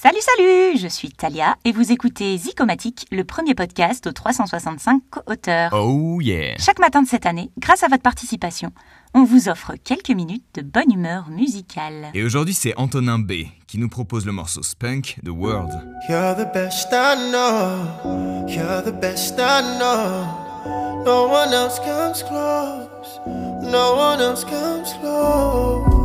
Salut, salut Je suis Talia et vous écoutez Zicomatique, le premier podcast aux 365 co-auteurs. Oh yeah Chaque matin de cette année, grâce à votre participation, on vous offre quelques minutes de bonne humeur musicale. Et aujourd'hui, c'est Antonin B qui nous propose le morceau Spunk The World. You're the best I know. You're the best I know. No one else comes close. No one else comes close.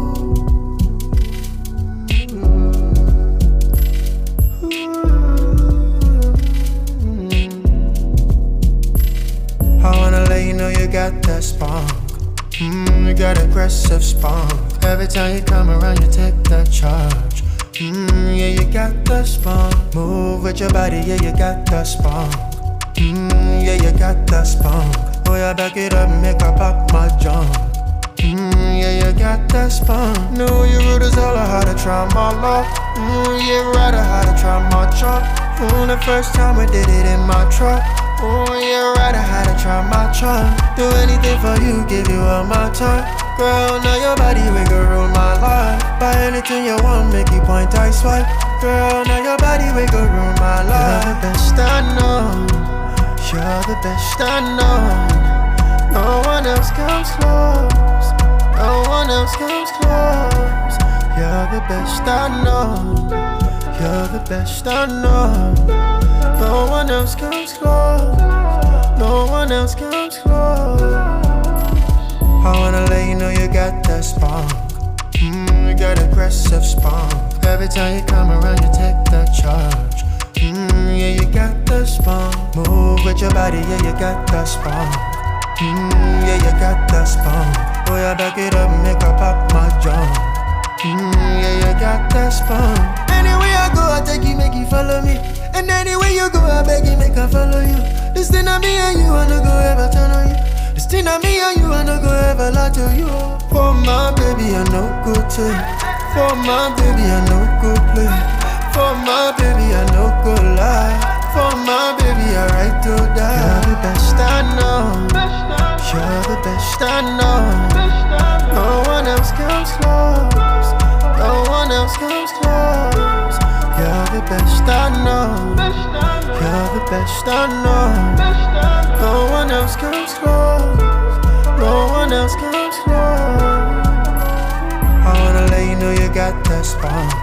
Got that spunk. Mm, you got aggressive spunk. Every time you come around, you take that charge. Mm, yeah, you got the spunk. Move with your body, yeah, you got the spunk. Mm, yeah, you got the spunk. Oh, yeah, back it up, make I pop my junk. Mm, yeah, you got the spunk. Know you rude as hell, I had to try my luck. Mm, yeah, right, I had to try my chalk. Mm, the first time I did it in my truck. Oh, yeah, right, I had to try my. Do anything for you, give you all my time. Girl, now your body, rule my life. Buy anything you want, make you point, I swipe. Girl, now your body, rule my life. You're the best I know. You're the best I know. No one else comes close. No one else comes close. You're the best I know. You're the best I know. No one else comes. Comes close. I wanna let you know you got that spunk. Mm, you got aggressive spunk. Every time you come around, you take that charge. Mm, yeah, you got the spunk. Move with your body, yeah, you got the spunk. Mm, yeah, you got the spunk. Oh, yeah, back it up, make I pop my junk. Mm, yeah, you got that spunk. Anywhere I go, I take you, make you follow me. And anywhere you go, I I you. This thing of me and you, I no go ever lie to you. For my baby, I no good take. For my baby, I no good play. For my baby, I no good lie. For my baby, I right to die. You're the best I know. You're the best I know. No one else comes close. No one else comes close. You're the best I know. You're the best I know. No else comes close. No one else comes close. I wanna let you know you got that spunk.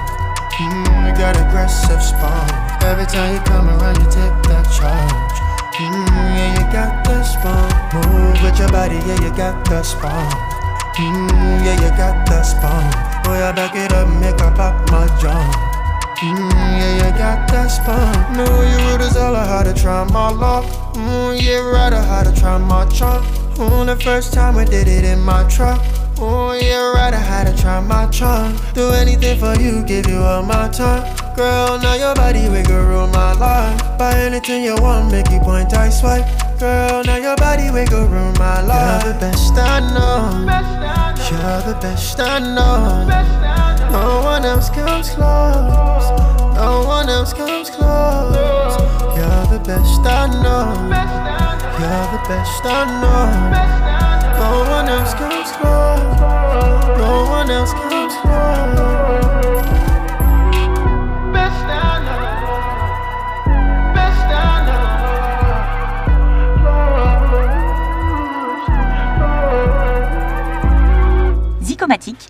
Mm, you got aggressive spunk. Every time you come around, you take that charge. Mm, yeah, you got the spunk. Move with your body, yeah, you got the spunk. Mm, yeah, you got the spunk. Oh, yeah, back it up, make I pop my junk. Mm, yeah, you got that spunk. Knew you as hell, I had to try my luck. Mm, yeah, right, I had to try my charm. Mm, the first time I did it in my truck. Oh, yeah, right, I had to try my charm. Do anything for you, give you all my time. Girl, now your body, can rule my life. Buy anything you want, make you point, I swipe. Girl, now your body, can rule my life. You're the best I know. You're the best I know. No one else comes close. No one else comes close. You're the best I You're the best I know. Zicomatique,